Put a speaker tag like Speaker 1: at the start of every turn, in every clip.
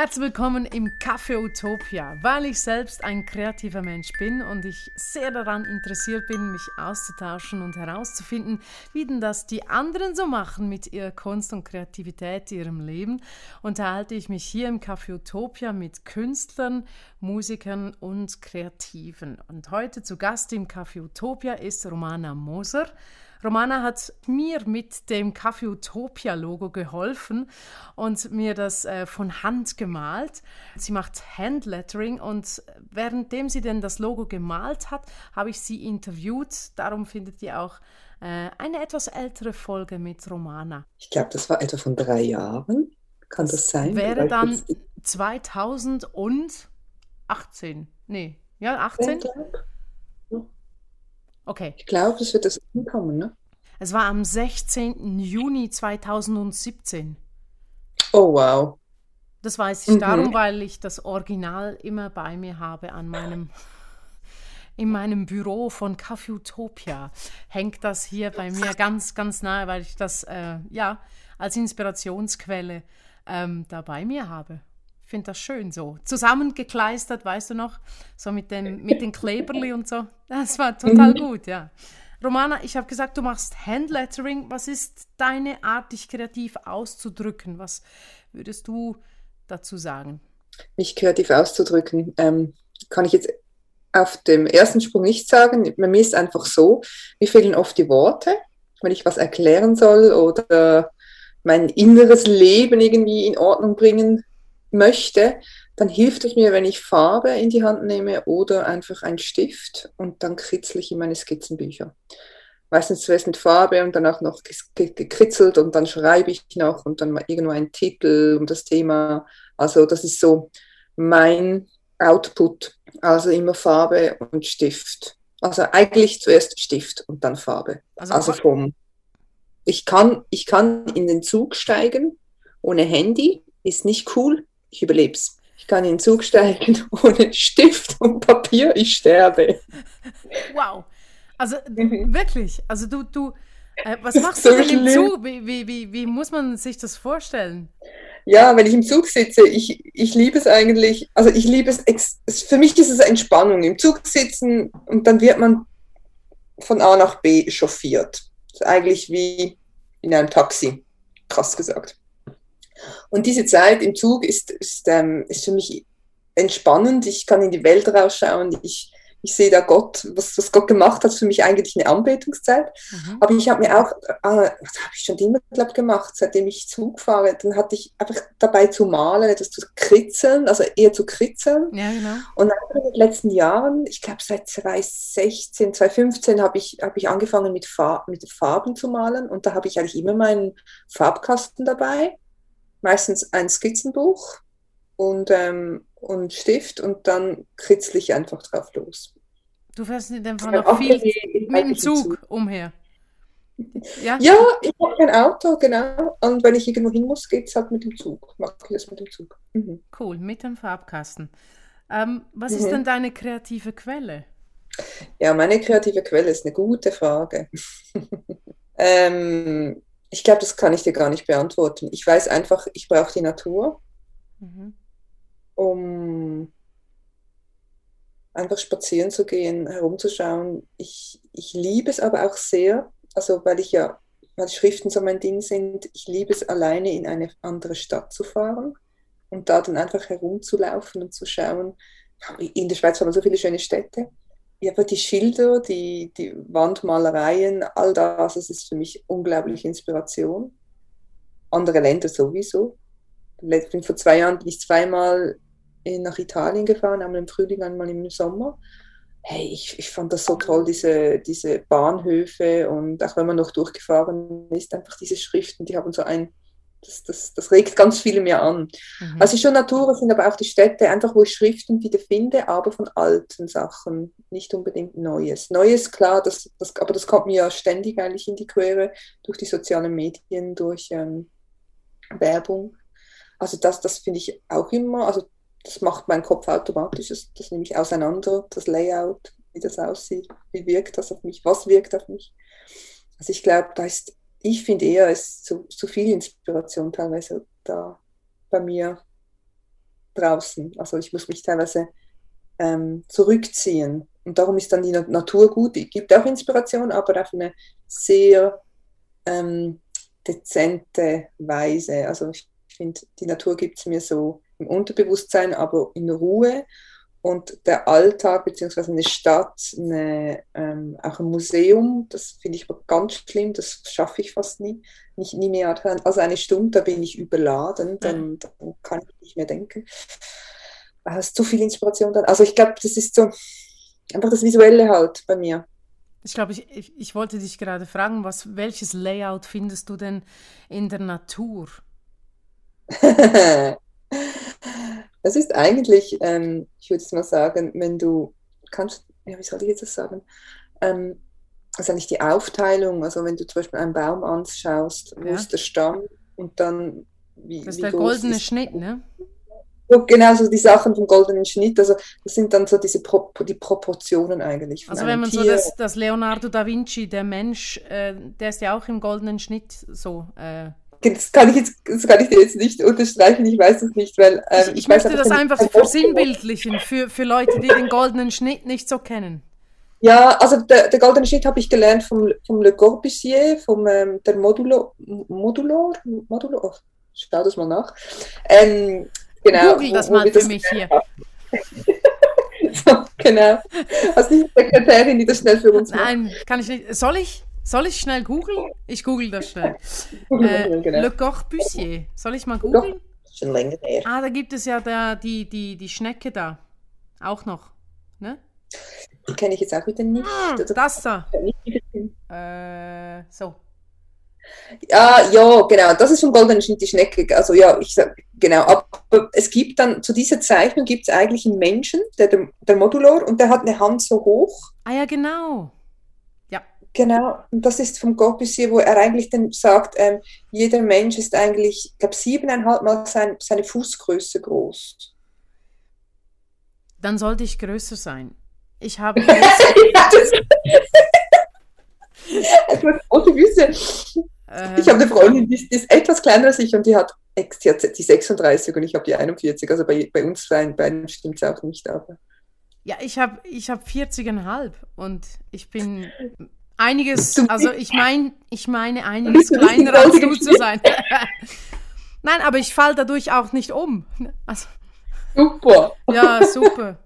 Speaker 1: Herzlich willkommen im Café Utopia. Weil ich selbst ein kreativer Mensch bin und ich sehr daran interessiert bin, mich auszutauschen und herauszufinden, wie denn das die anderen so machen mit ihrer Kunst und Kreativität ihrem Leben, unterhalte ich mich hier im Café Utopia mit Künstlern, Musikern und Kreativen. Und heute zu Gast im Café Utopia ist Romana Moser. Romana hat mir mit dem Café Utopia Logo geholfen und mir das äh, von Hand gemalt. Sie macht Handlettering und währenddem sie denn das Logo gemalt hat, habe ich sie interviewt. Darum findet ihr auch äh, eine etwas ältere Folge mit Romana.
Speaker 2: Ich glaube, das war etwa von drei Jahren. Kann das, das sein?
Speaker 1: Wäre dann 2018. Nee, ja, 18?
Speaker 2: Okay. Ich glaube, es wird das hinkommen, ne?
Speaker 1: Es war am 16. Juni 2017.
Speaker 2: Oh, wow.
Speaker 1: Das weiß ich mhm. darum, weil ich das Original immer bei mir habe an meinem in meinem Büro von Café Utopia hängt das hier bei mir ganz, ganz nahe, weil ich das äh, ja als Inspirationsquelle ähm, da bei mir habe. Ich finde das schön so. Zusammengekleistert, weißt du noch? So mit den, mit den Kleberli und so. Das war total mhm. gut, ja. Romana, ich habe gesagt, du machst Handlettering. Was ist deine Art, dich kreativ auszudrücken? Was würdest du dazu sagen?
Speaker 2: Mich kreativ auszudrücken, ähm, kann ich jetzt auf dem ersten Sprung nicht sagen. Bei mir ist einfach so, mir fehlen oft die Worte, wenn ich was erklären soll oder mein inneres Leben irgendwie in Ordnung bringen möchte, dann hilft es mir, wenn ich Farbe in die Hand nehme oder einfach einen Stift und dann kritzle ich in meine Skizzenbücher. Meistens zuerst mit Farbe und dann auch noch gekritzelt und dann schreibe ich noch und dann mal irgendwo einen Titel um das Thema. Also das ist so mein Output. Also immer Farbe und Stift. Also eigentlich zuerst Stift und dann Farbe. Also, also vom ich kann, ich kann in den Zug steigen ohne Handy, ist nicht cool, ich überlebe es. Ich kann in den Zug steigen ohne Stift und Papier, ich sterbe.
Speaker 1: Wow. Also mhm. wirklich, also du, du, äh, was machst so du denn im Zug? Wie, wie, wie, wie muss man sich das vorstellen?
Speaker 2: Ja, wenn ich im Zug sitze, ich, ich liebe es eigentlich, also ich liebe es, für mich ist es Entspannung, im Zug sitzen und dann wird man von A nach B chauffiert. Das ist eigentlich wie in einem Taxi, krass gesagt. Und diese Zeit im Zug ist, ist, ähm, ist für mich entspannend. Ich kann in die Welt rausschauen. Ich, ich sehe da Gott, was, was Gott gemacht hat, für mich eigentlich eine Anbetungszeit. Mhm. Aber ich habe mir auch, äh, das habe ich schon immer glaub, gemacht, seitdem ich Zug fahre, dann hatte ich einfach dabei zu malen, etwas zu kritzeln, also eher zu kritzeln. Ja, genau. Und in den letzten Jahren, ich glaube seit 2016, 2015 habe ich, hab ich angefangen mit, Farb, mit Farben zu malen und da habe ich eigentlich immer meinen Farbkasten dabei meistens ein Skizzenbuch und, ähm, und Stift und dann kritzle ich einfach drauf los.
Speaker 1: Du fährst in dem Fall noch viel mit dem Zug, Zug umher.
Speaker 2: Ja, ja ich habe kein Auto, genau. Und wenn ich irgendwo hin muss, geht es halt mit dem Zug. Mache ich das mit dem Zug.
Speaker 1: Mhm. Cool, mit dem Farbkasten. Ähm, was mhm. ist denn deine kreative Quelle?
Speaker 2: Ja, meine kreative Quelle ist eine gute Frage. ähm, ich glaube, das kann ich dir gar nicht beantworten. Ich weiß einfach, ich brauche die Natur, mhm. um einfach spazieren zu gehen, herumzuschauen. Ich, ich liebe es aber auch sehr, also weil ich ja, weil Schriften so mein Ding sind, ich liebe es alleine in eine andere Stadt zu fahren und da dann einfach herumzulaufen und zu schauen. In der Schweiz haben wir so viele schöne Städte ja, aber die Schilder, die, die Wandmalereien, all das, das ist für mich unglaubliche Inspiration. Andere Länder sowieso. Vor zwei Jahren bin ich zweimal nach Italien gefahren, einmal im Frühling, einmal im Sommer. Hey, ich, ich fand das so toll, diese, diese Bahnhöfe und auch wenn man noch durchgefahren ist, einfach diese Schriften, die haben so ein das, das, das regt ganz viele mir an. Mhm. Also schon Natur sind aber auch die Städte, einfach wo ich Schriften wieder finde, aber von alten Sachen, nicht unbedingt Neues. Neues, klar, das, das, aber das kommt mir ja ständig eigentlich in die Quere durch die sozialen Medien, durch ähm, Werbung. Also das, das finde ich auch immer, also das macht mein Kopf automatisch, das, das nehme ich auseinander, das Layout, wie das aussieht, wie wirkt das auf mich, was wirkt auf mich. Also ich glaube, da ist ich finde eher, es ist zu, zu viel Inspiration teilweise da bei mir. draußen. Also ich muss mich teilweise ähm, zurückziehen. Und darum ist dann die Natur gut. Die gibt auch Inspiration, aber auf eine sehr ähm, dezente Weise. Also ich finde, die Natur gibt es mir so im Unterbewusstsein, aber in Ruhe. Und der Alltag, beziehungsweise eine Stadt, eine, ähm, auch ein Museum, das finde ich aber ganz schlimm, das schaffe ich fast nie, nicht, nie mehr. Also eine Stunde, da bin ich überladen, dann, dann kann ich nicht mehr denken. Es ist zu viel Inspiration dann. Also ich glaube, das ist so einfach das Visuelle halt bei mir.
Speaker 1: Ich glaube, ich, ich, ich, wollte dich gerade fragen, was, welches Layout findest du denn in der Natur?
Speaker 2: das ist eigentlich, ähm, ich würde es mal sagen, wenn du kannst, ja, wie soll ich jetzt das sagen? Ähm, das ist eigentlich die Aufteilung, also wenn du zum Beispiel einen Baum anschaust, wo ja. ist der Stamm und dann
Speaker 1: wie, Das ist wie der goldene ist, Schnitt, ne?
Speaker 2: Genau, so die Sachen vom goldenen Schnitt, also das sind dann so diese Pro die Proportionen eigentlich.
Speaker 1: Also wenn man Tier. so das, das, Leonardo da Vinci, der Mensch, äh, der ist ja auch im goldenen Schnitt so. Äh.
Speaker 2: Das kann ich jetzt, das kann ich dir jetzt nicht unterstreichen, ich weiß es nicht, weil
Speaker 1: ähm, ich, ich, ich möchte das einfach versinnbildlichen für, für Leute, die den goldenen Schnitt nicht so kennen.
Speaker 2: Ja, also der, der goldene Schnitt habe ich gelernt vom, vom Le Corbusier, vom ähm, der Modulo, Modulor, Modulo, schau das mal nach. Ähm,
Speaker 1: Genau. Google das mal für mich hier.
Speaker 2: so, genau. Hast du die Sekretärin, die das schnell für uns
Speaker 1: macht? Nein, kann ich nicht. Soll ich? Soll ich schnell googeln? Ich google das schnell. äh, genau. Le Corbusier. Soll ich mal googeln?
Speaker 2: Schon länger her.
Speaker 1: Ah, da gibt es ja da, die, die, die Schnecke da. Auch noch. Ne?
Speaker 2: Die kenne ich jetzt auch wieder nicht. Ah,
Speaker 1: das da. Äh, so.
Speaker 2: Ja, ja, genau. Das ist vom goldenen Schnitt die Schnecke. Also ja, ich sag genau. Aber es gibt dann zu dieser Zeichnung gibt es eigentlich einen Menschen, der, der Modulor, und der hat eine Hand so hoch.
Speaker 1: Ah ja, genau.
Speaker 2: Genau. Und das ist vom Corbusier, wo er eigentlich dann sagt, ähm, jeder Mensch ist eigentlich, ich glaube, siebeneinhalb Mal sein, seine Fußgröße groß.
Speaker 1: Dann sollte ich größer sein. Ich habe. ja,
Speaker 2: das, große Füße. Äh, ich habe eine Freundin, die, die, ist etwas kleiner als ich und die hat, die, hat die 36 und ich habe die 41. Also bei, bei uns beiden stimmt es auch nicht. Aber.
Speaker 1: Ja, ich habe ich hab 40,5 und ich bin einiges, also ich meine, ich meine einiges kleiner als du zu sein. Nein, aber ich falle dadurch auch nicht um. Also,
Speaker 2: super.
Speaker 1: Ja, super.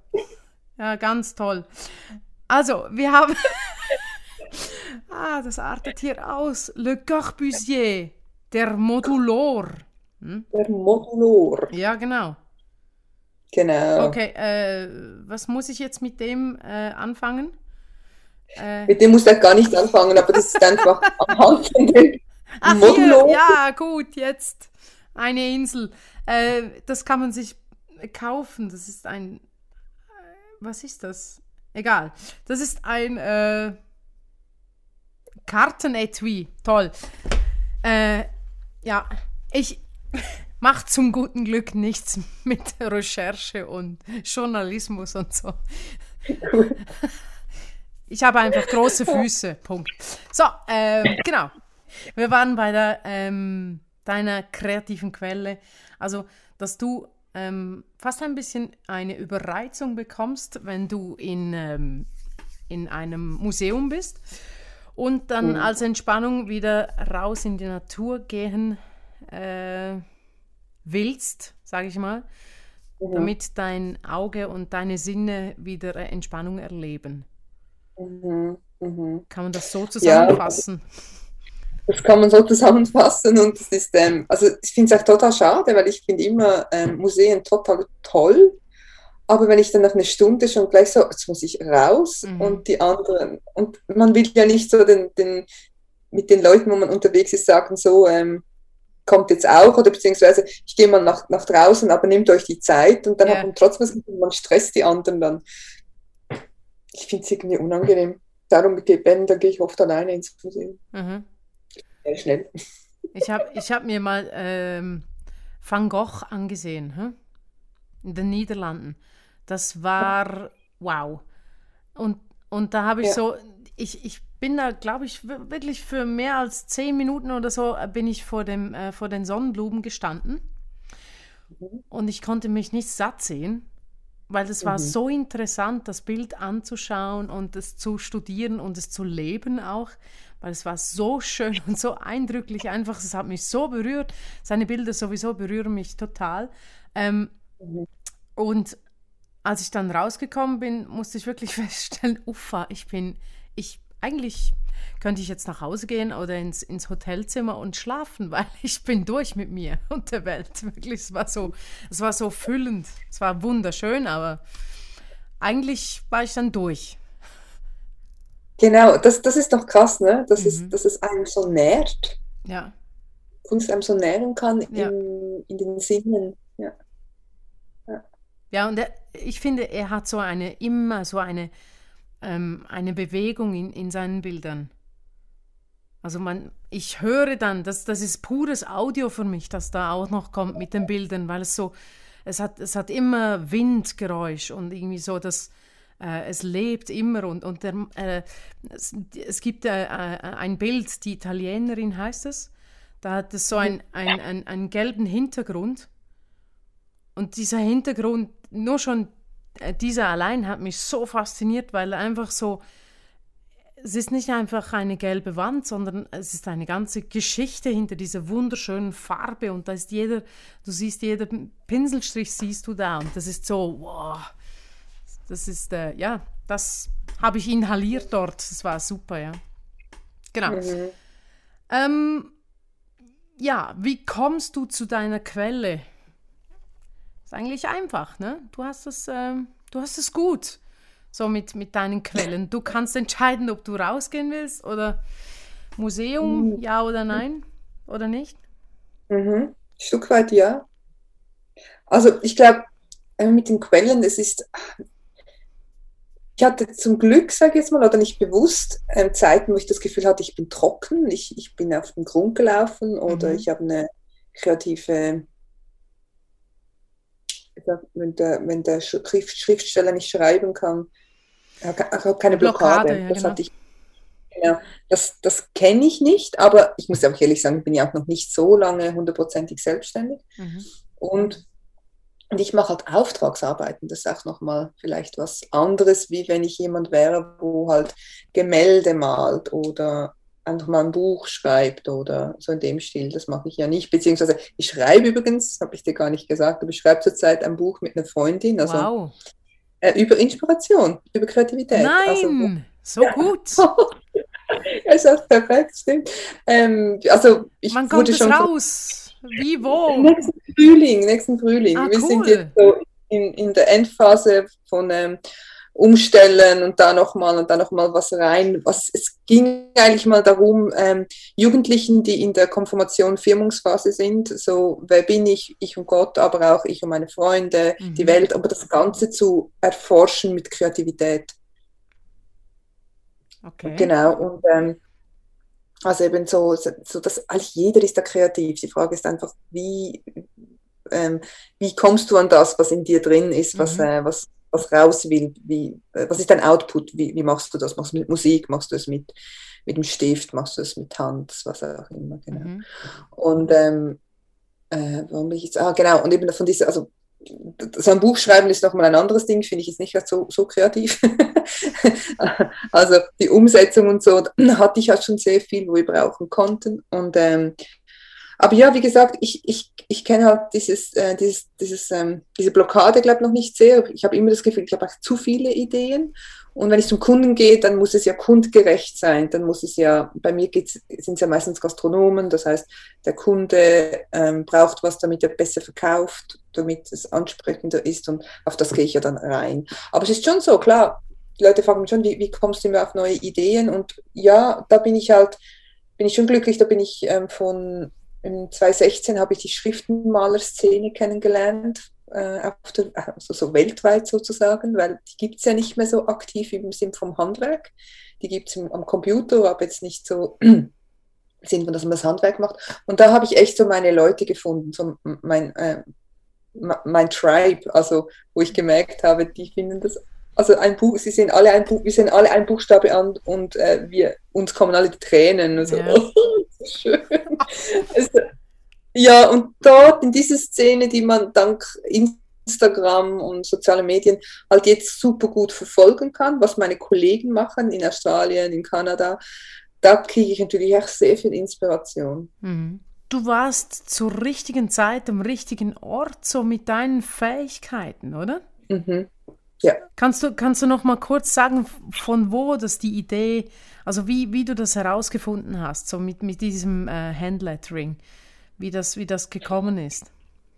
Speaker 1: Ja, ganz toll. Also, wir haben Ah, das artet hier aus. Le Corbusier, der Modulor.
Speaker 2: Hm? Der Modulor.
Speaker 1: Ja, genau.
Speaker 2: Genau.
Speaker 1: Okay, äh, was muss ich jetzt mit dem äh, anfangen?
Speaker 2: Äh, mit dem muss er gar nicht anfangen, aber das ist einfach anhand von dem
Speaker 1: Ach. Hier, ja, gut, jetzt eine Insel. Äh, das kann man sich kaufen. Das ist ein. Äh, was ist das? Egal. Das ist ein äh, Kartenetui, toll. Äh, ja, ich mache zum guten Glück nichts mit Recherche und Journalismus und so. Ich habe einfach große Füße, Punkt. So, äh, genau. Wir waren bei der, ähm, deiner kreativen Quelle. Also, dass du ähm, fast ein bisschen eine Überreizung bekommst, wenn du in, ähm, in einem Museum bist und dann mhm. als Entspannung wieder raus in die Natur gehen äh, willst, sage ich mal, mhm. damit dein Auge und deine Sinne wieder Entspannung erleben. Mhm. mhm. Kann man das so zusammenfassen? Ja,
Speaker 2: das kann man so zusammenfassen und das ist, ähm, also ich finde es auch total schade, weil ich finde immer ähm, Museen total toll, aber wenn ich dann nach einer Stunde schon gleich so, jetzt muss ich raus mhm. und die anderen, und man will ja nicht so den, den, mit den Leuten, wo man unterwegs ist, sagen so, ähm, kommt jetzt auch oder beziehungsweise ich gehe mal nach, nach draußen, aber nehmt euch die Zeit und dann ja. hat man trotzdem, man stresst die anderen dann. Ich finde es irgendwie unangenehm. Darum, wenn, dann gehe ich oft alleine ins Museum. Mhm. Sehr schnell.
Speaker 1: Ich habe ich hab mir mal ähm, Van Gogh angesehen, hm? in den Niederlanden. Das war wow. Und, und da habe ich ja. so, ich, ich bin da, glaube ich, wirklich für mehr als zehn Minuten oder so äh, bin ich vor, dem, äh, vor den Sonnenblumen gestanden. mhm. und ich konnte mich nicht satt sehen, weil es war mhm. so interessant, das Bild anzuschauen und es zu studieren und es zu leben auch, weil es war so schön und so eindrücklich einfach, es hat mich so berührt. Seine Bilder sowieso berühren mich total. Ähm, mhm. Und als ich dann rausgekommen bin, musste ich wirklich feststellen, uffa, ich bin, ich, eigentlich könnte ich jetzt nach Hause gehen oder ins, ins Hotelzimmer und schlafen, weil ich bin durch mit mir und der Welt. Wirklich, es war so, es war so füllend. Es war wunderschön, aber eigentlich war ich dann durch.
Speaker 2: Genau, das, das ist doch krass, ne? Dass, mhm. es, dass es einem so nährt.
Speaker 1: Ja.
Speaker 2: Kunst einem so nähren kann ja. in, in den Sinnen. Ja.
Speaker 1: Ja, ja und er, ich finde, er hat so eine, immer so eine, ähm, eine Bewegung in, in seinen Bildern. Also man, ich höre dann, das, das ist pures Audio für mich, das da auch noch kommt mit den Bildern, weil es so, es hat, es hat immer Windgeräusch und irgendwie so, dass äh, es lebt immer und, und der, äh, es, es, gibt äh, äh ein Bild, die Italienerin heißt es, da hat es so ein, ein, ein, einen gelben Hintergrund und dieser Hintergrund, nur schon dieser allein hat mich so fasziniert, weil er einfach so, es ist nicht einfach eine gelbe Wand, sondern es ist eine ganze Geschichte hinter dieser wunderschönen Farbe und da ist jeder, du siehst jeder Pinselstrich siehst du da und das ist so, wow, das ist, äh, ja, das habe ich inhaliert dort, das war super, ja. Genau. Mhm. Ähm, ja, wie kommst du zu deiner Quelle? Ist eigentlich einfach, ne? Du hast es, äh, du hast es gut so mit, mit deinen Quellen. Du kannst entscheiden, ob du rausgehen willst oder Museum, mhm. ja oder nein, oder nicht?
Speaker 2: Mhm. Stück weit ja. Also ich glaube, äh, mit den Quellen, es ist, ich hatte zum Glück, sage ich jetzt mal, oder nicht bewusst, ähm, Zeiten, wo ich das Gefühl hatte, ich bin trocken, ich, ich bin auf den Grund gelaufen oder mhm. ich habe eine kreative wenn der, wenn der Schriftsteller nicht schreiben kann, er hat keine Blockade. Blockade ja, das genau. ich. Ja, das, das kenne ich nicht, aber ich muss auch ehrlich sagen, ich bin ja auch noch nicht so lange hundertprozentig selbstständig. Mhm. Und, und ich mache halt Auftragsarbeiten. Das ist auch nochmal vielleicht was anderes, wie wenn ich jemand wäre, wo halt Gemälde malt oder einfach mal ein Buch schreibt oder so in dem Stil. Das mache ich ja nicht. Beziehungsweise ich schreibe übrigens, habe ich dir gar nicht gesagt, aber ich schreibe zurzeit ein Buch mit einer Freundin. Also wow. Äh, über Inspiration, über Kreativität.
Speaker 1: Nein, also, so ja. gut.
Speaker 2: es ist perfekt, stimmt. Ähm, also ich
Speaker 1: Wann kommt es raus? Wie, wo?
Speaker 2: Nächsten Frühling, nächsten Frühling. Ah, Wir cool. sind jetzt so in, in der Endphase von ähm, umstellen und da nochmal und da nochmal was rein. Was, es ging eigentlich mal darum, ähm, Jugendlichen, die in der Konfirmation Firmungsphase sind, so wer bin ich, ich und Gott, aber auch ich und meine Freunde, mhm. die Welt, aber das Ganze zu erforschen mit Kreativität. Okay. Genau, und ähm, also eben so, so dass eigentlich jeder ist da kreativ. Die Frage ist einfach, wie, ähm, wie kommst du an das, was in dir drin ist, was, mhm. äh, was was raus will, wie, äh, was ist dein Output, wie, wie machst du das? Machst du mit Musik, machst du es mit, mit dem Stift, machst du es mit Hand, was auch immer, genau. Mhm. Und ähm, äh, warum bin ich jetzt, ah genau, und eben von dieser, also so ein Buch schreiben ist nochmal ein anderes Ding, finde ich jetzt nicht so, so kreativ. also die Umsetzung und so, hatte ich halt schon sehr viel, wo wir brauchen konnten. Und ähm, aber ja, wie gesagt, ich, ich, ich kenne halt dieses, äh, dieses, dieses, ähm, diese Blockade, glaube ich, noch nicht sehr. Ich habe immer das Gefühl, ich habe auch zu viele Ideen. Und wenn ich zum Kunden gehe, dann muss es ja kundgerecht sein. Dann muss es ja, bei mir sind es ja meistens Gastronomen, das heißt, der Kunde ähm, braucht was, damit er besser verkauft, damit es ansprechender ist und auf das gehe ich ja dann rein. Aber es ist schon so, klar, die Leute fragen mich schon, wie, wie kommst du immer auf neue Ideen? Und ja, da bin ich halt, bin ich schon glücklich, da bin ich ähm, von 2016 habe ich die Schriftenmalerszene kennengelernt, äh, der, also so weltweit sozusagen, weil die gibt es ja nicht mehr so aktiv im Sinn vom Handwerk. Die gibt es am Computer, aber jetzt nicht so im Sinn dass man das Handwerk macht. Und da habe ich echt so meine Leute gefunden, so mein, äh, mein Tribe, also wo ich gemerkt habe, die finden das also ein Buch, sie sehen alle ein Buch, wir sehen alle ein Buchstabe an und äh, wir uns kommen alle die Tränen. Also, ja. oh, so schön. also, Ja, und dort in dieser Szene, die man dank Instagram und soziale Medien halt jetzt super gut verfolgen kann, was meine Kollegen machen in Australien, in Kanada, da kriege ich natürlich auch sehr viel Inspiration.
Speaker 1: Mhm. Du warst zur richtigen Zeit am richtigen Ort, so mit deinen Fähigkeiten, oder?
Speaker 2: Mhm. Ja.
Speaker 1: Kannst du, kannst du noch mal kurz sagen, von wo das die Idee, also wie, wie du das herausgefunden hast, so mit, mit diesem äh, Handlettering, wie das, wie das gekommen ist?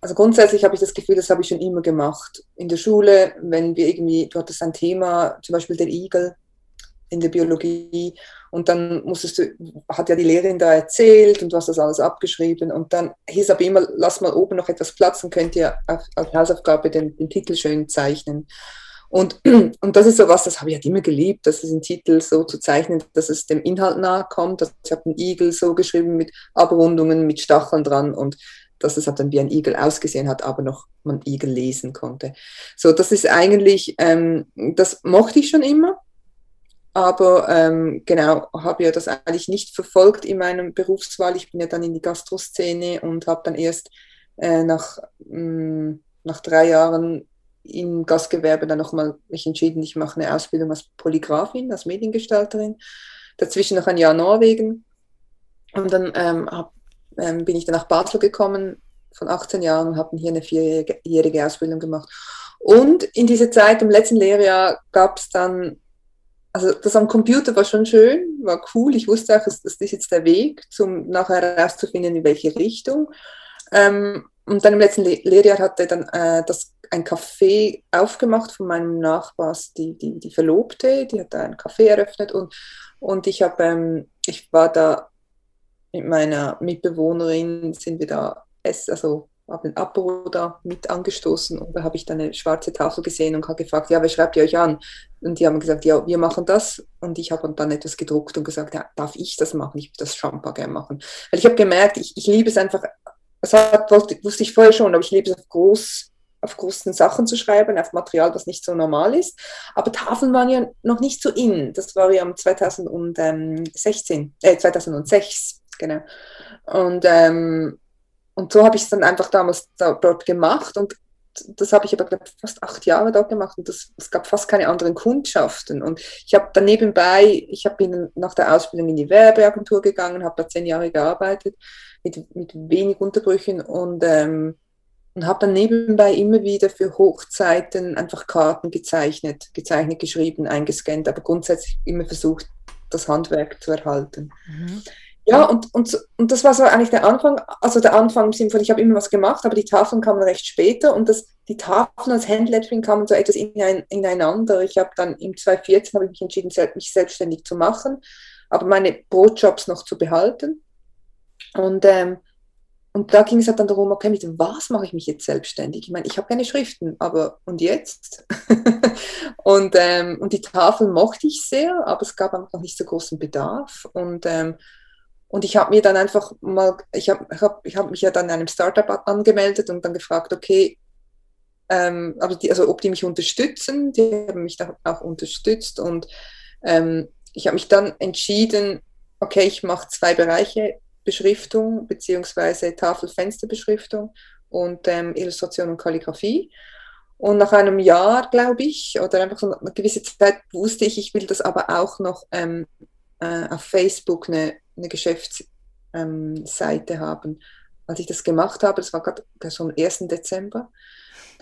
Speaker 2: Also grundsätzlich habe ich das Gefühl, das habe ich schon immer gemacht. In der Schule, wenn wir irgendwie, du hattest ein Thema, zum Beispiel der Igel in der Biologie, und dann musstest du, hat ja die Lehrerin da erzählt und du hast das alles abgeschrieben. Und dann hieß aber immer, lass mal oben noch etwas Platz und könnt ihr als Hausaufgabe den, den Titel schön zeichnen. Und, und das ist so was, das habe ich halt immer geliebt, dass es einen Titel so zu zeichnen, dass es dem Inhalt nahe kommt. Ich habe einen Igel so geschrieben mit Abrundungen, mit Stacheln dran und dass es halt dann wie ein Igel ausgesehen hat, aber noch man Igel lesen konnte. So, das ist eigentlich, ähm, das mochte ich schon immer, aber ähm, genau, habe ja das eigentlich nicht verfolgt in meinem Berufswahl. Ich bin ja dann in die Gastroszene und habe dann erst äh, nach, mh, mm, nach drei Jahren im Gastgewerbe dann nochmal mich entschieden, ich mache eine Ausbildung als Polygrafin, als Mediengestalterin. Dazwischen noch ein Jahr Norwegen. Und dann ähm, hab, ähm, bin ich dann nach Basel gekommen von 18 Jahren und habe hier eine vierjährige Ausbildung gemacht. Und in dieser Zeit, im letzten Lehrjahr, gab es dann, also das am Computer war schon schön, war cool. Ich wusste auch, das, ist jetzt der Weg, um nachher herauszufinden, in welche Richtung. Ähm, und dann im letzten Le Lehrjahr hatte dann äh, das ein Café aufgemacht von meinem Nachbars, die, die, die Verlobte, die hat da ein Café eröffnet und, und ich habe, ähm, ich war da mit meiner Mitbewohnerin, sind wir da, also habe ein Apero da mit angestoßen und da habe ich dann eine schwarze Tafel gesehen und habe gefragt, ja, wer schreibt ihr euch an? Und die haben gesagt, ja, wir machen das. Und ich habe dann etwas gedruckt und gesagt, ja, darf ich das machen? Ich würde das schon paar gerne machen. Weil ich habe gemerkt, ich, ich liebe es einfach, das hat, wusste ich vorher schon, aber ich liebe es auf groß, auf großen Sachen zu schreiben, auf Material, das nicht so normal ist. Aber Tafeln waren ja noch nicht so in. Das war ja 2016, äh, 2006, genau. Und, ähm, und so habe ich es dann einfach damals da, dort gemacht und das habe ich aber glaub, fast acht Jahre dort gemacht und das, es gab fast keine anderen Kundschaften. Und ich habe dann nebenbei, ich habe nach der Ausbildung in die Werbeagentur gegangen, habe da zehn Jahre gearbeitet mit, mit wenig Unterbrüchen und ähm, und habe dann nebenbei immer wieder für Hochzeiten einfach Karten gezeichnet, gezeichnet, geschrieben, eingescannt, aber grundsätzlich immer versucht, das Handwerk zu erhalten. Mhm. Ja, und, und, und das war so eigentlich der Anfang, also der Anfang im Sinne von, ich habe immer was gemacht, aber die Tafeln kamen recht später und das, die Tafeln als Handlettering kamen so etwas inein, ineinander. Ich habe dann im 2014 habe ich mich entschieden, mich selbstständig zu machen, aber meine Brotjobs noch zu behalten. Und ähm, und da ging es halt dann darum, okay, mit was mache ich mich jetzt selbstständig? Ich meine, ich habe keine Schriften, aber und jetzt? und, ähm, und die Tafel mochte ich sehr, aber es gab einfach noch nicht so großen Bedarf. Und, ähm, und ich habe mir dann einfach mal, ich habe hab, ich hab mich ja dann in einem Startup angemeldet und dann gefragt, okay, ähm, aber die, also ob die mich unterstützen, die haben mich da auch unterstützt und ähm, ich habe mich dann entschieden, okay, ich mache zwei Bereiche Beschriftung beziehungsweise Tafelfensterbeschriftung und ähm, Illustration und Kalligrafie. Und nach einem Jahr, glaube ich, oder einfach so eine gewisse Zeit, wusste ich, ich will das aber auch noch ähm, äh, auf Facebook eine, eine Geschäftsseite haben. Als ich das gemacht habe, das war gerade so am 1. Dezember,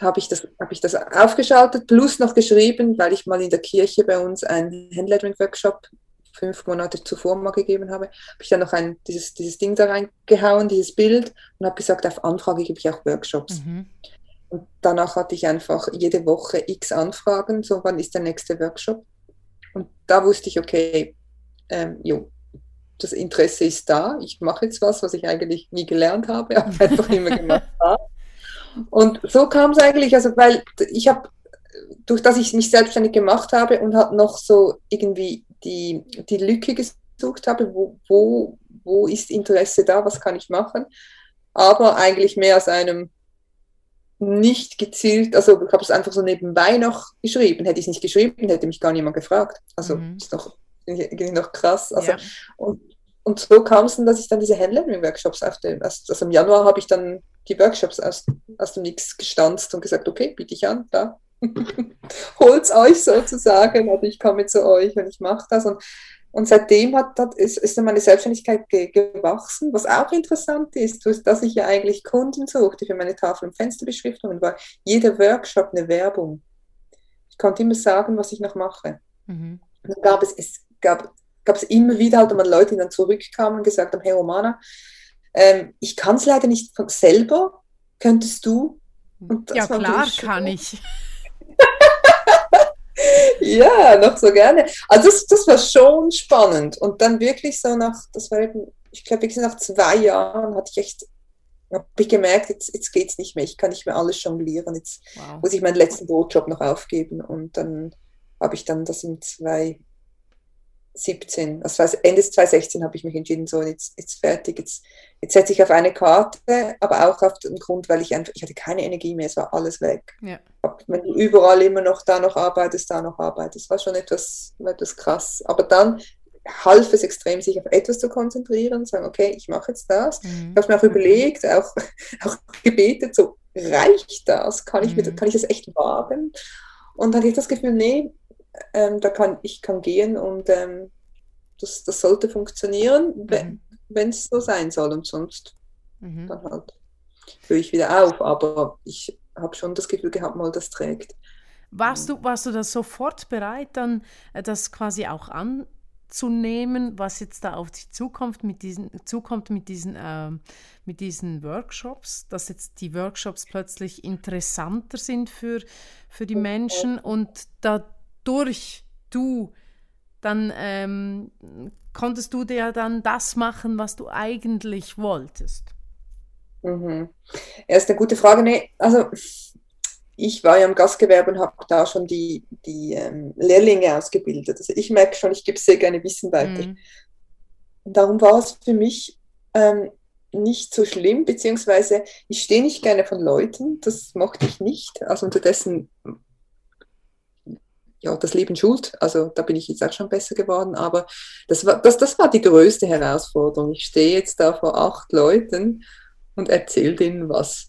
Speaker 2: habe ich, das, hab ich das aufgeschaltet, plus noch geschrieben, weil ich mal in der Kirche bei uns einen Handlettering-Workshop fünf Monate zuvor mal gegeben habe, habe ich dann noch ein, dieses, dieses Ding da reingehauen, dieses Bild und habe gesagt, auf Anfrage gebe ich auch Workshops. Mhm. Und danach hatte ich einfach jede Woche x Anfragen, so wann ist der nächste Workshop. Und da wusste ich, okay, ähm, jo, das Interesse ist da, ich mache jetzt was, was ich eigentlich nie gelernt habe, aber einfach immer gemacht habe. Und so kam es eigentlich, also weil ich habe, durch das ich mich selbstständig gemacht habe und hat noch so irgendwie die, die Lücke gesucht habe, wo, wo, wo ist Interesse da, was kann ich machen, aber eigentlich mehr aus einem nicht gezielt, also ich habe es einfach so nebenbei noch geschrieben. Hätte ich es nicht geschrieben, hätte mich gar niemand gefragt. Also mhm. ist noch, noch krass. Also, ja. und, und so kam es dann, dass ich dann diese Handlearning-Workshops auf dem, also im Januar habe ich dann die Workshops aus, aus dem Nix gestanzt und gesagt, okay, biete ich an, da. Holt's euch sozusagen, also ich komme zu euch und ich mache das. Und, und seitdem hat, hat, ist, ist dann meine Selbstständigkeit ge gewachsen. Was auch interessant ist, dass ich ja eigentlich Kunden suchte für meine Tafel- und Fensterbeschriftungen, war jeder Workshop eine Werbung. Ich konnte immer sagen, was ich noch mache. Mhm. Dann gab es, es gab es immer wieder halt mal Leute, die dann zurückkamen und gesagt haben, hey Romana, ähm, ich kann es leider nicht von selber, könntest du?
Speaker 1: ja klar, kann ich.
Speaker 2: ja, noch so gerne. Also das, das war schon spannend. Und dann wirklich so nach, das war eben, ich glaube, wirklich nach zwei Jahren hatte ich echt, habe ich gemerkt, jetzt, jetzt geht es nicht mehr, ich kann nicht mehr alles jonglieren, jetzt wow. muss ich meinen letzten Brotjob noch aufgeben. Und dann habe ich dann das in zwei 17, also Ende 2016 habe ich mich entschieden, so jetzt, jetzt fertig, jetzt, jetzt setze ich auf eine Karte, aber auch auf den Grund, weil ich einfach, ich hatte keine Energie mehr, es war alles weg. Ja. Wenn du überall immer noch da noch arbeitest, da noch arbeitest, war schon etwas, etwas krass. Aber dann half es extrem, sich auf etwas zu konzentrieren, sagen, okay, ich mache jetzt das. Mhm. Ich habe mir auch überlegt, auch, auch gebetet, so reicht das? Kann ich, mhm. kann ich das echt wagen? Und dann hatte ich das Gefühl, nee, ähm, da kann ich kann gehen und ähm, das, das sollte funktionieren, mhm. wenn es so sein soll und sonst mhm. dann halt höre ich wieder auf. Aber ich habe schon das Gefühl gehabt, mal das trägt.
Speaker 1: Warst du, warst du da sofort bereit, dann äh, das quasi auch anzunehmen, was jetzt da auf dich zukommt mit diesen, zukommt mit diesen, äh, mit diesen Workshops, dass jetzt die Workshops plötzlich interessanter sind für, für die Menschen und da durch du, dann ähm, konntest du dir dann das machen, was du eigentlich wolltest?
Speaker 2: Mhm. Ja, ist eine gute Frage. Nee, also ich war ja im Gastgewerbe und habe da schon die, die ähm, Lehrlinge ausgebildet. Also ich merke schon, ich gebe sehr gerne Wissen weiter. Mhm. Und darum war es für mich ähm, nicht so schlimm, beziehungsweise ich stehe nicht gerne von Leuten, das mochte ich nicht. Also unterdessen ja, das Leben schuld. Also da bin ich jetzt auch schon besser geworden. Aber das war, das, das war die größte Herausforderung. Ich stehe jetzt da vor acht Leuten und erzähle denen was.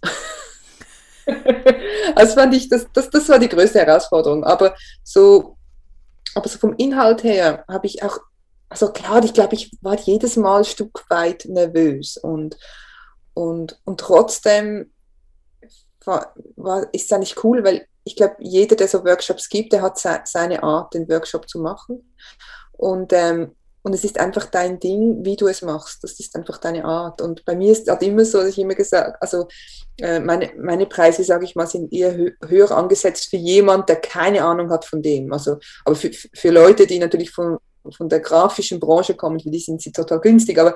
Speaker 2: also fand ich, das, das, das war die größte Herausforderung. Aber so, aber so vom Inhalt her habe ich auch, also klar, ich glaube, ich war jedes Mal ein Stück weit nervös und, und, und trotzdem war, war, ist es eigentlich cool, weil ich glaube, jeder, der so Workshops gibt, der hat seine Art, den Workshop zu machen. Und, ähm, und es ist einfach dein Ding, wie du es machst. Das ist einfach deine Art. Und bei mir ist es immer so, dass ich immer gesagt also äh, meine, meine Preise, sage ich mal, sind eher hö höher angesetzt für jemand, der keine Ahnung hat von dem. Also, aber für, für Leute, die natürlich von, von der grafischen Branche kommen, für die sind sie total günstig. Aber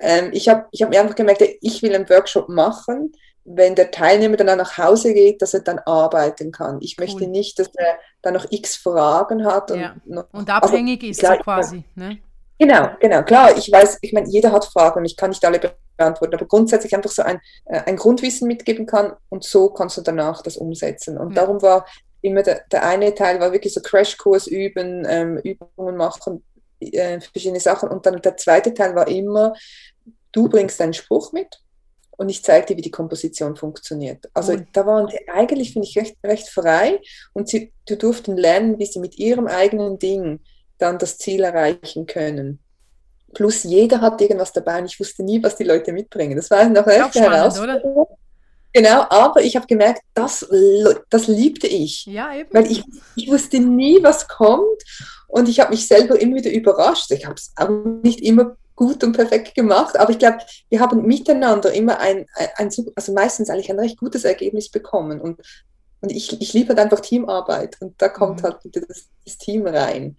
Speaker 2: ähm, ich habe ich hab mir einfach gemerkt, ich will einen Workshop machen, wenn der Teilnehmer dann nach Hause geht, dass er dann arbeiten kann. Ich cool. möchte nicht, dass er dann noch x Fragen hat. Und,
Speaker 1: ja.
Speaker 2: noch,
Speaker 1: und abhängig also, ist klar, so quasi. Ne?
Speaker 2: Genau, genau. Klar, ich weiß, ich meine, jeder hat Fragen und ich kann nicht alle beantworten, aber grundsätzlich einfach so ein, äh, ein Grundwissen mitgeben kann und so kannst du danach das umsetzen. Und ja. darum war immer der, der eine Teil war wirklich so Crashkurs üben, ähm, Übungen machen, äh, verschiedene Sachen. Und dann der zweite Teil war immer, du bringst deinen Spruch mit und ich zeige dir, wie die Komposition funktioniert. Also mhm. da waren die eigentlich, finde ich, recht, recht frei und sie die durften lernen, wie sie mit ihrem eigenen Ding dann das Ziel erreichen können. Plus jeder hat irgendwas dabei und ich wusste nie, was die Leute mitbringen. Das war noch eine Herausforderung. Genau, aber ich habe gemerkt, das, das liebte ich.
Speaker 1: Ja, eben.
Speaker 2: Weil ich, ich wusste nie, was kommt und ich habe mich selber immer wieder überrascht. Ich habe es auch nicht immer gut und perfekt gemacht, aber ich glaube, wir haben miteinander immer ein, ein, also meistens eigentlich ein recht gutes Ergebnis bekommen und, und ich, ich liebe halt einfach Teamarbeit und da kommt mhm. halt das, das, Team rein.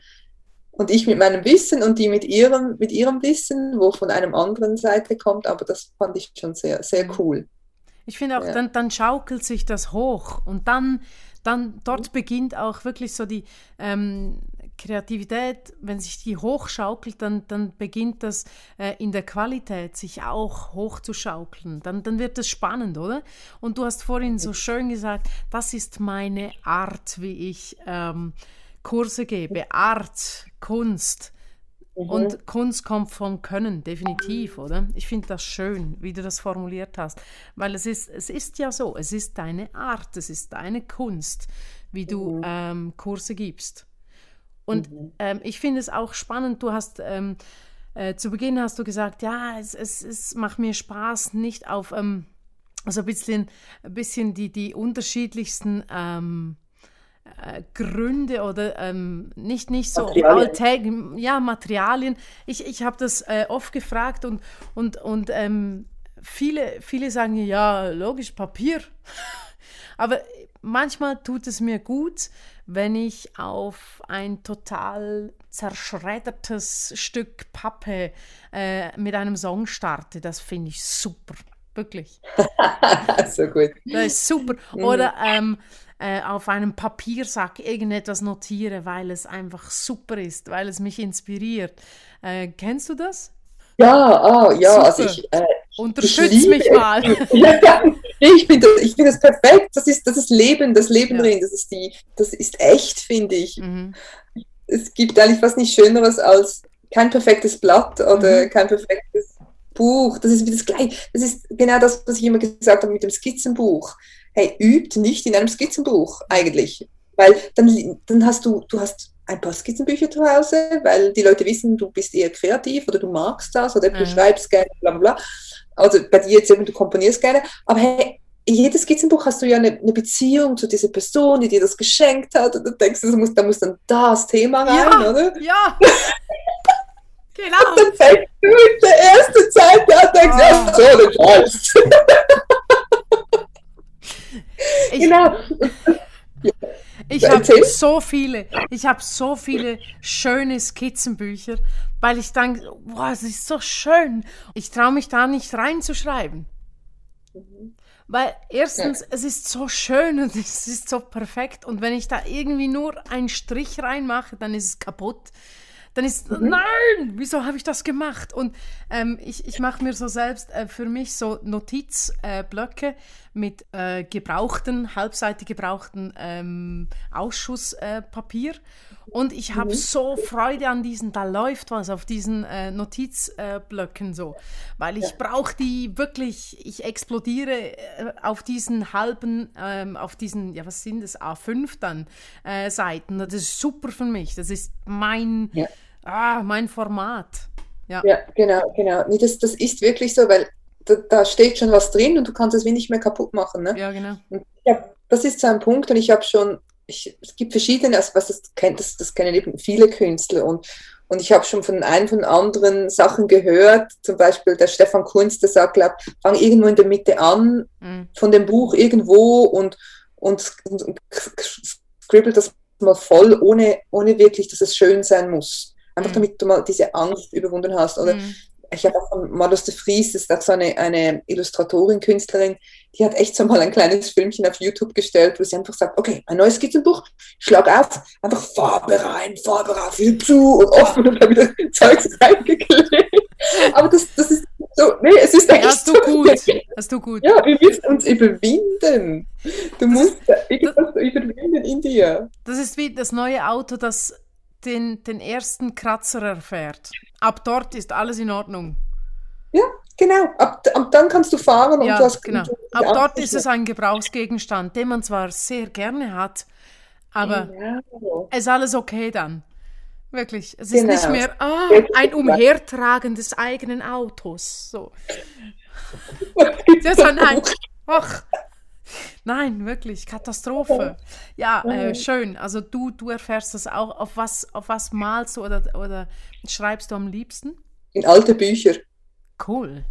Speaker 2: Und ich mit meinem Wissen und die mit ihrem, mit ihrem Wissen, wo von einem anderen Seite kommt, aber das fand ich schon sehr, sehr mhm. cool.
Speaker 1: Ich finde auch, ja. dann, dann schaukelt sich das hoch und dann, dann dort mhm. beginnt auch wirklich so die, ähm, Kreativität, wenn sich die hochschaukelt, dann, dann beginnt das äh, in der Qualität sich auch hochzuschaukeln. Dann, dann wird es spannend, oder? Und du hast vorhin so schön gesagt, das ist meine Art, wie ich ähm, Kurse gebe. Art, Kunst, Mhm. Und Kunst kommt vom Können, definitiv, oder? Ich finde das schön, wie du das formuliert hast. Weil es ist, es ist ja so, es ist deine Art, es ist deine Kunst, wie du mhm. ähm, Kurse gibst. Und mhm. ähm, ich finde es auch spannend, du hast ähm, äh, zu Beginn hast du gesagt, ja, es, es, es macht mir Spaß, nicht auf ähm, also ein bisschen, ein bisschen die, die unterschiedlichsten ähm, äh, Gründe oder ähm, nicht, nicht so Materialien. ja, Materialien. Ich, ich habe das äh, oft gefragt und, und, und ähm, viele, viele sagen ja, logisch, Papier. Aber manchmal tut es mir gut, wenn ich auf ein total zerschreddertes Stück Pappe äh, mit einem Song starte. Das finde ich super. Wirklich.
Speaker 2: so gut.
Speaker 1: Das ist super. Mhm. Oder ähm, äh, auf einem Papiersack irgendetwas notiere, weil es einfach super ist, weil es mich inspiriert. Äh, kennst du das?
Speaker 2: Ja, oh, ja, also ich. Äh,
Speaker 1: Unterstütz mich mal.
Speaker 2: ich finde das, find das perfekt. Das ist, das ist Leben, das Leben ja. drin. Das ist, die, das ist echt, finde ich. Mhm. Es gibt eigentlich was nicht Schöneres als kein perfektes Blatt oder mhm. kein perfektes Buch. Das ist wie das gleiche. Das ist genau das, was ich immer gesagt habe mit dem Skizzenbuch hey, übt nicht in einem Skizzenbuch eigentlich. Weil dann, dann hast du, du hast ein paar Skizzenbücher zu Hause, weil die Leute wissen, du bist eher kreativ oder du magst das oder du mhm. schreibst gerne, bla bla. Also bei dir jetzt eben, du komponierst gerne. Aber hey, in jedes Skizzenbuch hast du ja eine, eine, Beziehung zu dieser Person, die dir das geschenkt hat. Und du denkst, da muss, da muss dann das Thema rein,
Speaker 1: ja,
Speaker 2: oder?
Speaker 1: Ja.
Speaker 2: genau. Und dann fängst du mit der ersten Zeit an und denkst, oh. ja, so, das heißt.
Speaker 1: Ich, genau. Ich habe so viele, ich habe so viele schöne Skizzenbücher, weil ich denke, wow, es ist so schön. Ich traue mich da nicht reinzuschreiben. Mhm. Weil erstens, ja. es ist so schön und es ist so perfekt. Und wenn ich da irgendwie nur einen Strich reinmache, dann ist es kaputt dann ist, mhm. nein, wieso habe ich das gemacht? Und ähm, ich, ich mache mir so selbst äh, für mich so Notizblöcke äh, mit äh, gebrauchten, halbseitig gebrauchten ähm, Ausschusspapier. und ich habe mhm. so Freude an diesen, da läuft was auf diesen äh, Notizblöcken so, weil ich ja. brauche die wirklich, ich explodiere äh, auf diesen halben, ähm, auf diesen, ja was sind das, A5 dann äh, Seiten. Das ist super für mich, das ist mein... Ja Ah, mein Format. Ja,
Speaker 2: ja genau, genau. Nee, das, das ist wirklich so, weil da, da, steht schon was drin und du kannst es wie nicht mehr kaputt machen. Ne?
Speaker 1: Ja, genau.
Speaker 2: Und ja, das ist so ein Punkt und ich habe schon, ich, es gibt verschiedene, also was das kennt, das, das kennen eben viele Künstler und, und ich habe schon von ein von anderen Sachen gehört, zum Beispiel der Stefan Kunz, der sagt, glaub, fang irgendwo in der Mitte an, mhm. von dem Buch irgendwo und, und, und scribble das mal voll, ohne, ohne wirklich, dass es schön sein muss. Einfach mhm. damit du mal diese Angst überwunden hast. Oder mhm. Ich habe auch von Modus de Vries, das ist auch so eine, eine Illustratorin, Künstlerin, die hat echt so mal ein kleines Filmchen auf YouTube gestellt, wo sie einfach sagt, okay, ein neues Skizzenbuch, schlag auf, einfach Farbe rein, Farbe rauf, zu und offen und dann wieder Zeugs reingeklebt. Aber das, das ist so, nee, es ist echt
Speaker 1: Hast du
Speaker 2: so
Speaker 1: gut, hast du gut.
Speaker 2: Ja, wir müssen uns überwinden. Du das musst ist, irgendwas das, überwinden in dir.
Speaker 1: Das ist wie das neue Auto, das den, den ersten Kratzer erfährt. Ab dort ist alles in Ordnung.
Speaker 2: Ja, genau. Ab, ab dann kannst du fahren und
Speaker 1: ja,
Speaker 2: du hast
Speaker 1: genau. Ab dort ist es ein Gebrauchsgegenstand, den man zwar sehr gerne hat, aber genau. ist alles okay dann. Wirklich. Es genau. ist nicht mehr ah, ein Umhertragen des eigenen Autos. So. das ist ein, ach, Nein, wirklich, Katastrophe. Ja, äh, schön. Also du, du erfährst das auch. Auf was, auf was malst du oder, oder schreibst du am liebsten?
Speaker 2: In alte Bücher.
Speaker 1: Cool.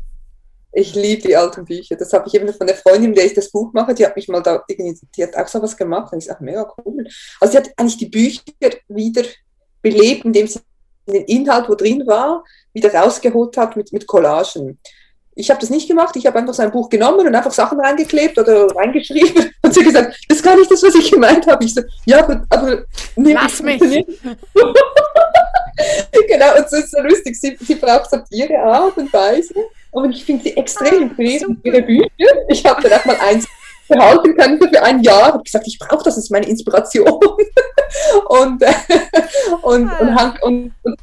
Speaker 2: Ich liebe die alten Bücher. Das habe ich eben von der Freundin, mit der ich das Buch mache, die hat mich mal da, die hat auch so was gemacht und ich sage, mega cool. Also sie hat eigentlich die Bücher wieder belebt, indem sie den Inhalt, wo drin war, wieder rausgeholt hat mit, mit Collagen. Ich habe das nicht gemacht. Ich habe einfach sein Buch genommen und einfach Sachen reingeklebt oder reingeschrieben. Und sie gesagt, das ist gar nicht das, was ich gemeint habe. Ich so, ja, aber, aber
Speaker 1: nee, Lass mich. genau,
Speaker 2: und so ist so lustig. Sie, sie braucht so ihre Art und Weise. Aber ich finde sie extrem inspirierend, ah, ihre Bücher. Ich habe dann auch mal eins behalten können für ein Jahr. Ich habe gesagt, ich brauche das, das ist meine Inspiration. und, äh, und, und, und, und Und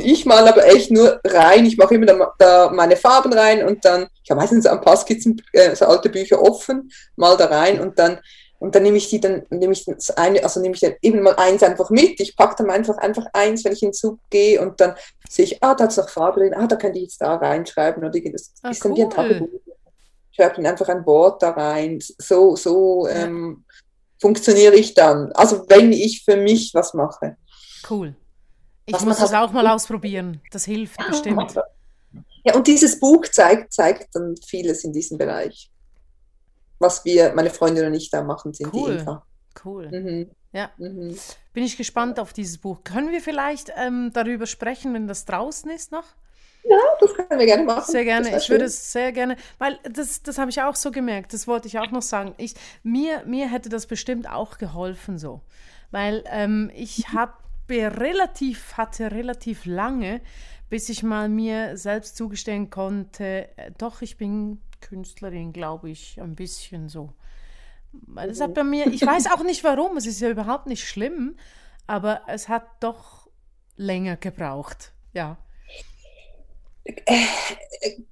Speaker 2: ich male aber echt nur rein. Ich mache immer da, da, meine Farben rein und dann, ich habe meistens am Passkizzen äh, so alte Bücher offen, mal da rein und dann und dann nehme ich die dann, nehme ich das eine, also nehme ich dann eben mal eins einfach mit. Ich packe dann einfach, einfach eins, wenn ich in den Zug gehe und dann sehe ich, ah, da hat es noch Farbe drin, ah, da könnte ich jetzt da reinschreiben oder das ah, ist dann cool. wie ein Tagebuch. Ich schreibe dann einfach ein Wort da rein. So, so ja. ähm, funktioniere ich dann. Also wenn ich für mich was mache.
Speaker 1: Cool. Ich muss das auch mal ausprobieren. Das hilft ja, bestimmt.
Speaker 2: Ja, und dieses Buch zeigt, zeigt dann vieles in diesem Bereich was wir, meine Freundin und ich da machen, sind
Speaker 1: cool.
Speaker 2: die Eva.
Speaker 1: Cool. Mhm. Ja. Mhm. Bin ich gespannt auf dieses Buch. Können wir vielleicht ähm, darüber sprechen, wenn das draußen ist noch?
Speaker 2: Ja, das können wir gerne machen.
Speaker 1: Sehr gerne. Ich würde es sehr gerne, weil das, das habe ich auch so gemerkt, das wollte ich auch noch sagen. Ich, mir, mir hätte das bestimmt auch geholfen so. Weil ähm, ich habe relativ, hatte relativ lange, bis ich mal mir selbst zugestehen konnte, äh, doch, ich bin Künstlerin, glaube ich, ein bisschen so. Das hat bei mir, ich weiß auch nicht warum, es ist ja überhaupt nicht schlimm, aber es hat doch länger gebraucht, ja.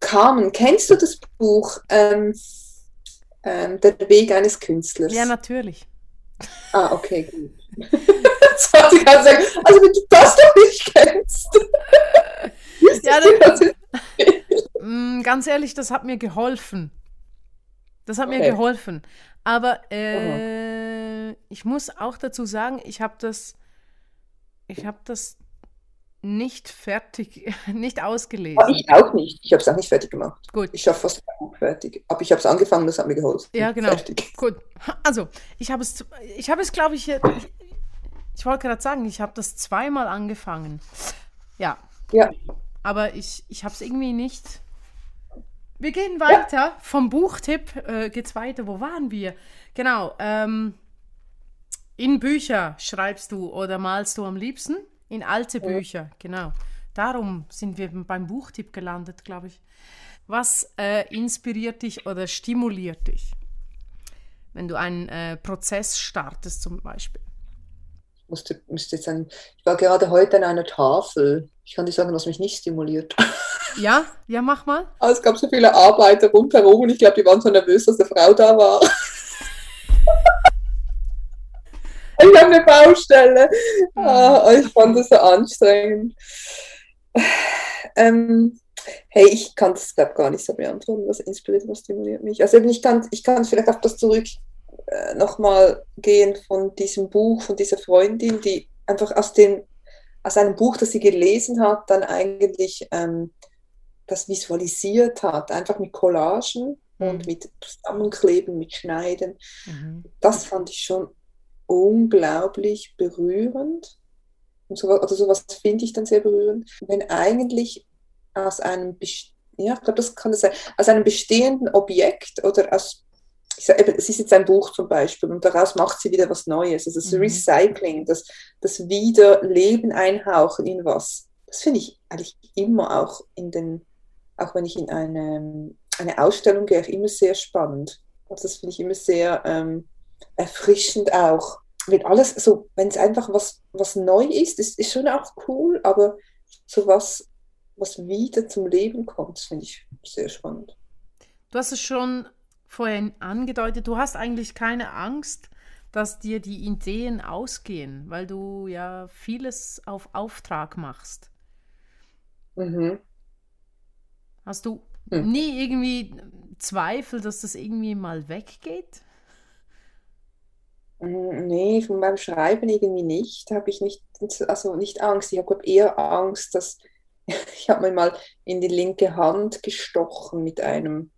Speaker 2: Carmen, kennst du das Buch ähm, ähm, Der Weg eines Künstlers?
Speaker 1: Ja, natürlich.
Speaker 2: Ah, okay, gut. das. Also, wenn du das doch nicht kennst.
Speaker 1: ja, dann, Mm, ganz ehrlich, das hat mir geholfen. Das hat okay. mir geholfen. Aber äh, ich muss auch dazu sagen, ich habe das, ich habe das nicht fertig, nicht ausgelesen.
Speaker 2: Aber ich auch nicht. Ich habe es auch nicht fertig gemacht. Gut. Ich schaffe fast fertig. Aber ich habe es angefangen, das hat mir geholfen.
Speaker 1: Ja, genau. Fertig. Gut. Also, ich habe es, ich habe es, glaube ich, ich, wollte gerade sagen, ich habe das zweimal angefangen. Ja.
Speaker 2: Ja.
Speaker 1: Aber ich, ich habe es irgendwie nicht wir gehen weiter. Ja. Vom Buchtipp äh, es weiter. Wo waren wir? Genau. Ähm, in Bücher schreibst du oder malst du am liebsten? In alte ja. Bücher, genau. Darum sind wir beim Buchtipp gelandet, glaube ich. Was äh, inspiriert dich oder stimuliert dich, wenn du einen äh, Prozess startest zum Beispiel?
Speaker 2: Ich musste, müsste jetzt ein, ich war gerade heute an einer Tafel. Ich kann dir sagen, was mich nicht stimuliert.
Speaker 1: Ja, ja, mach mal.
Speaker 2: Aber es gab so viele Arbeiter rundherum und ich glaube, die waren so nervös, dass eine Frau da war. ich habe eine Baustelle. Mhm. Ah, ich fand das so anstrengend. Ähm, hey, ich kann das glaube gar nicht so beantworten, was inspiriert, was stimuliert mich. Also ich kann, ich kann vielleicht auf das zurück äh, nochmal gehen von diesem Buch, von dieser Freundin, die einfach aus, den, aus einem Buch, das sie gelesen hat, dann eigentlich ähm, das visualisiert hat, einfach mit Collagen mhm. und mit Zusammenkleben, mit Schneiden. Mhm. Das fand ich schon unglaublich berührend. Und so, also sowas finde ich dann sehr berührend. Wenn eigentlich aus einem, ja, ich glaube, das kann das sein, aus einem bestehenden Objekt oder aus, ist jetzt ein Buch zum Beispiel und daraus macht sie wieder was Neues. Also das mhm. Recycling, das, das wieder Leben einhauchen in was. Das finde ich eigentlich immer auch in den auch wenn ich in eine, eine Ausstellung gehe, auch immer sehr spannend. Also das finde ich immer sehr ähm, erfrischend auch. Wenn alles so, wenn es einfach was, was neu ist, ist, ist schon auch cool, aber so was, was wieder zum Leben kommt, finde ich sehr spannend.
Speaker 1: Du hast es schon vorhin angedeutet, du hast eigentlich keine Angst, dass dir die Ideen ausgehen, weil du ja vieles auf Auftrag machst.
Speaker 2: Mhm.
Speaker 1: Hast du hm. nie irgendwie Zweifel, dass das irgendwie mal weggeht?
Speaker 2: Mm, nee, von meinem Schreiben irgendwie nicht. Habe ich nicht, also nicht Angst. Ich habe eher Angst, dass ich habe mir mal in die linke Hand gestochen mit einem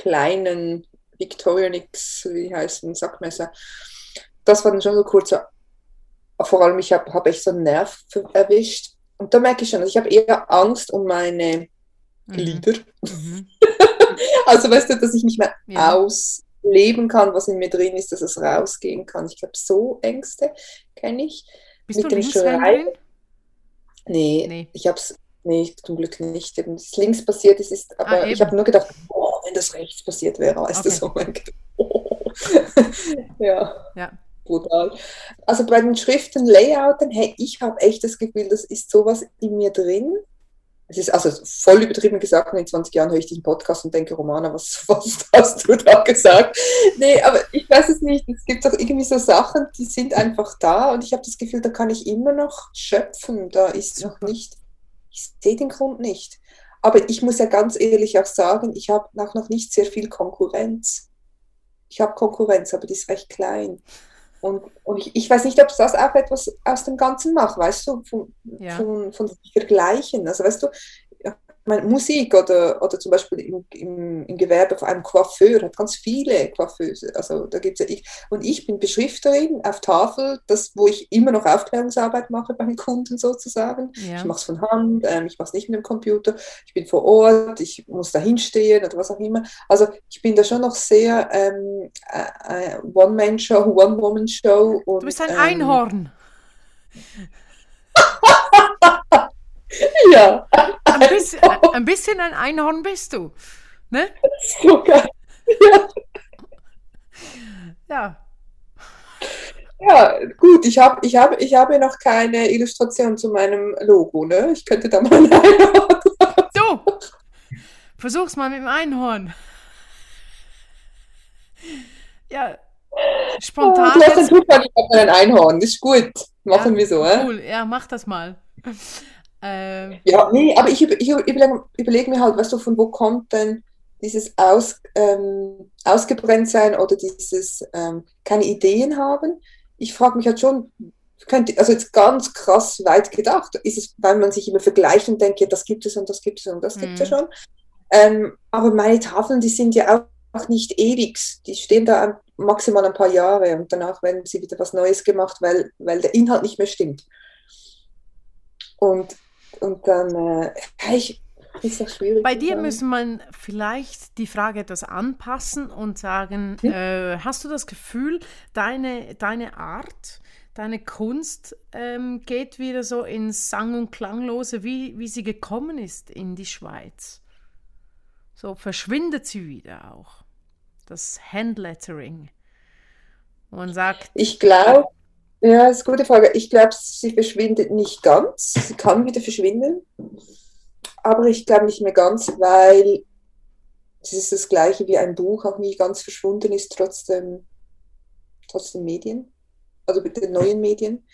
Speaker 2: kleinen Victorionix, wie heißt ein Sackmesser. Das war dann schon so kurz, vor allem ich habe hab echt so einen Nerv erwischt. Und da merke ich schon, also ich habe eher Angst um meine Glieder. Mhm. mhm. also weißt du, dass ich nicht mehr ja. ausleben kann, was in mir drin ist, dass es rausgehen kann. Ich glaube, so Ängste kenne ich.
Speaker 1: Bist Mit du Linkshänderin?
Speaker 2: Nee, nee, ich habe es nee, zum Glück nicht. Das links passiert ist, ist aber ah, ich habe nur gedacht, oh, wenn das rechts passiert wäre, weißt okay. du so. Oh. ja.
Speaker 1: ja.
Speaker 2: brutal. Also bei den Schriften, Layouten, hey, ich habe echt das Gefühl, das ist sowas in mir drin. Es ist also voll übertrieben gesagt, in 20 Jahren höre ich diesen Podcast und denke, Romana, was, was hast du da gesagt? Nee, aber ich weiß es nicht. Es gibt doch irgendwie so Sachen, die sind einfach da und ich habe das Gefühl, da kann ich immer noch schöpfen. Da ist noch nicht, ich sehe den Grund nicht. Aber ich muss ja ganz ehrlich auch sagen, ich habe auch noch nicht sehr viel Konkurrenz. Ich habe Konkurrenz, aber die ist recht klein. Und, und ich, ich, weiß nicht, ob das auch etwas aus dem Ganzen macht, weißt du, von, ja. von, von Vergleichen. Also weißt du, meine, Musik oder, oder zum Beispiel im, im, im Gewerbe von einem Coiffeur hat ganz viele Coiffeuse. Also da gibt's ja ich. Und ich bin Beschrifterin auf Tafel, das, wo ich immer noch Aufklärungsarbeit mache beim Kunden sozusagen. Ja. Ich mache es von Hand, ähm, ich mache es nicht mit dem Computer, ich bin vor Ort, ich muss da hinstehen oder was auch immer. Also ich bin da schon noch sehr ähm, äh, äh One-Man-Show, One-Woman-Show.
Speaker 1: Du bist ein ähm, Einhorn.
Speaker 2: ja.
Speaker 1: Ein bisschen, ein bisschen, ein Einhorn bist du. Ne?
Speaker 2: So geil. Ja.
Speaker 1: ja.
Speaker 2: Ja, gut, ich habe ich hab, ich hab noch keine Illustration zu meinem Logo, ne? Ich könnte da mal ein Einhorn.
Speaker 1: Du! Versuch's mal mit dem Einhorn. Ja, spontan.
Speaker 2: Oh, du hast ein Einhorn, ist gut. Machen ja, wir so,
Speaker 1: äh? Cool, ja, mach das mal.
Speaker 2: Äh, ja, nee, aber ich, ich überlege überleg mir halt, weißt du, von wo kommt denn dieses Aus, ähm, Ausgebrenntsein oder dieses ähm, keine Ideen haben? Ich frage mich halt schon, könnte, also jetzt ganz krass weit gedacht, ist es, weil man sich immer vergleicht und denkt, ja, das gibt es und das gibt es und das gibt es ja mhm. schon. Ähm, aber meine Tafeln, die sind ja auch nicht ewig. Die stehen da maximal ein paar Jahre und danach werden sie wieder was Neues gemacht, weil, weil der Inhalt nicht mehr stimmt. Und und dann, äh, ich, ist das schwierig.
Speaker 1: Bei dir müssen man vielleicht die Frage etwas anpassen und sagen, hm? äh, hast du das Gefühl, deine, deine Art, deine Kunst ähm, geht wieder so ins Sang- und Klanglose, wie, wie sie gekommen ist in die Schweiz? So verschwindet sie wieder auch. Das Handlettering. Man sagt.
Speaker 2: Ich glaube, ja, das ist eine gute Frage. Ich glaube, sie verschwindet nicht ganz. Sie kann wieder verschwinden. Aber ich glaube nicht mehr ganz, weil es ist das gleiche wie ein Buch auch nie ganz verschwunden ist, trotzdem, trotzdem Medien, also mit den neuen Medien.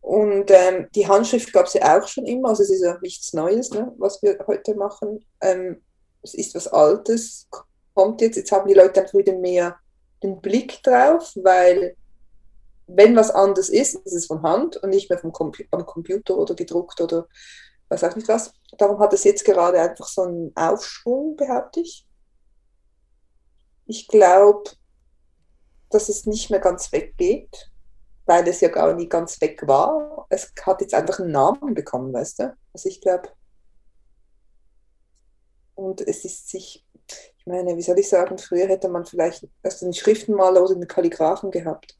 Speaker 2: Und ähm, die Handschrift gab es ja auch schon immer, also es ist ja nichts Neues, ne, was wir heute machen. Ähm, es ist was Altes, kommt jetzt, jetzt haben die Leute einfach wieder mehr den Blick drauf, weil wenn was anders ist, ist es von Hand und nicht mehr vom Com am Computer oder gedruckt oder weiß auch nicht was. Darum hat es jetzt gerade einfach so einen Aufschwung, behaupte ich. Ich glaube, dass es nicht mehr ganz weggeht, weil es ja gar nie ganz weg war. Es hat jetzt einfach einen Namen bekommen, weißt du? Also ich glaube, und es ist sich, ich meine, wie soll ich sagen, früher hätte man vielleicht erst einen Schriftenmaler oder einen Kalligraphen gehabt.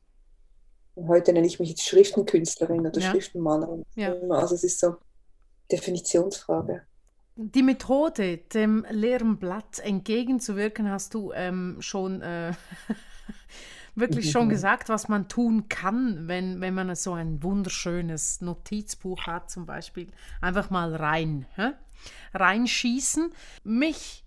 Speaker 2: Heute nenne ich mich jetzt Schriftenkünstlerin oder ja. Schriftenmalerin. Ja. Also es ist so Definitionsfrage.
Speaker 1: Die Methode, dem leeren Blatt entgegenzuwirken, hast du ähm, schon äh, wirklich schon gesagt, was man tun kann, wenn, wenn man so ein wunderschönes Notizbuch hat, zum Beispiel. Einfach mal rein, hä? reinschießen. Mich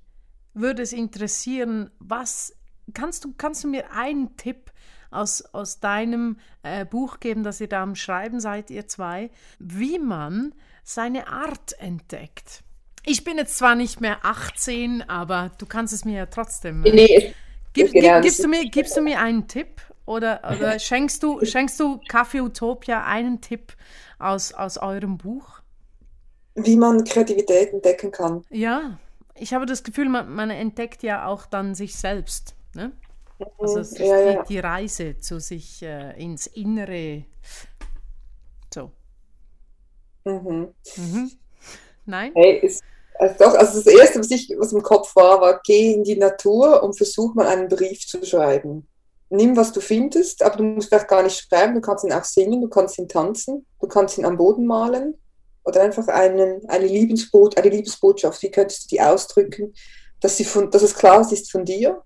Speaker 1: würde es interessieren, was kannst du, kannst du mir einen Tipp aus, aus deinem äh, Buch geben, das ihr da am Schreiben seid, ihr zwei, wie man seine Art entdeckt. Ich bin jetzt zwar nicht mehr 18, aber du kannst es mir ja trotzdem. Äh, nee, gib, gib, gibst, du mir, gibst du mir einen Tipp oder, oder schenkst, du, schenkst du Kaffee Utopia einen Tipp aus, aus eurem Buch?
Speaker 2: Wie man Kreativität entdecken kann.
Speaker 1: Ja, ich habe das Gefühl, man, man entdeckt ja auch dann sich selbst. Ne? Also es ja, ist ja. Die, die, Reise zu sich äh, ins Innere. So.
Speaker 2: Mhm.
Speaker 1: Mhm. Nein?
Speaker 2: Hey, ist, also doch, also das Erste, was, ich, was im Kopf war, war, geh in die Natur und versuch mal einen Brief zu schreiben. Nimm, was du findest, aber du musst vielleicht gar nicht schreiben, du kannst ihn auch singen, du kannst ihn tanzen, du kannst ihn am Boden malen oder einfach einen, eine, Liebesbot, eine Liebesbotschaft. Wie könntest du die ausdrücken, dass, sie von, dass es klar ist von dir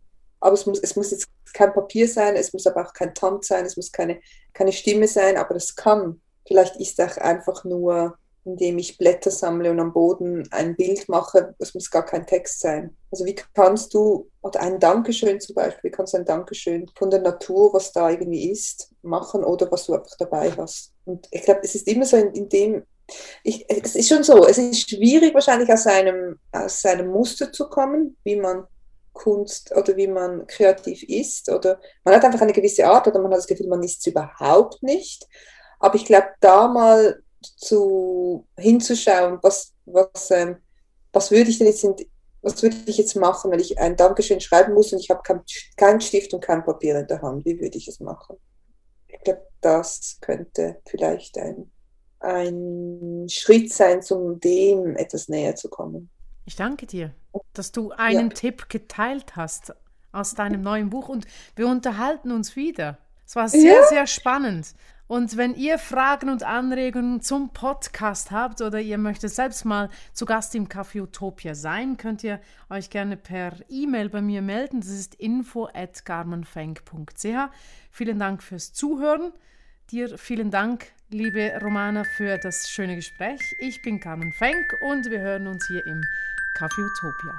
Speaker 2: aber es muss, es muss jetzt kein Papier sein, es muss aber auch kein Tand sein, es muss keine, keine Stimme sein, aber das kann. Vielleicht ist auch einfach nur, indem ich Blätter sammle und am Boden ein Bild mache, es muss gar kein Text sein. Also wie kannst du, oder ein Dankeschön zum Beispiel, wie kannst du ein Dankeschön von der Natur, was da irgendwie ist, machen oder was du einfach dabei hast. Und ich glaube, es ist immer so in, in dem, ich, es ist schon so, es ist schwierig wahrscheinlich aus einem, aus einem Muster zu kommen, wie man Kunst oder wie man kreativ ist oder man hat einfach eine gewisse Art oder man hat das Gefühl, man ist es überhaupt nicht. Aber ich glaube, da mal zu, hinzuschauen, was, was, ähm, was würde ich denn jetzt in, was würde ich jetzt machen, wenn ich ein Dankeschön schreiben muss und ich habe keinen kein Stift und kein Papier in der Hand? Wie würde ich es machen? Ich glaube, das könnte vielleicht ein, ein Schritt sein, um dem etwas näher zu kommen.
Speaker 1: Ich danke dir, dass du einen ja. Tipp geteilt hast aus deinem neuen Buch und wir unterhalten uns wieder. Es war sehr, ja. sehr spannend. Und wenn ihr Fragen und Anregungen zum Podcast habt oder ihr möchtet selbst mal zu Gast im Café Utopia sein, könnt ihr euch gerne per E-Mail bei mir melden. Das ist info@garmenfenk.ch. Vielen Dank fürs Zuhören. Dir vielen Dank, liebe Romana, für das schöne Gespräch. Ich bin Carmen Fenk und wir hören uns hier im Café Utopia.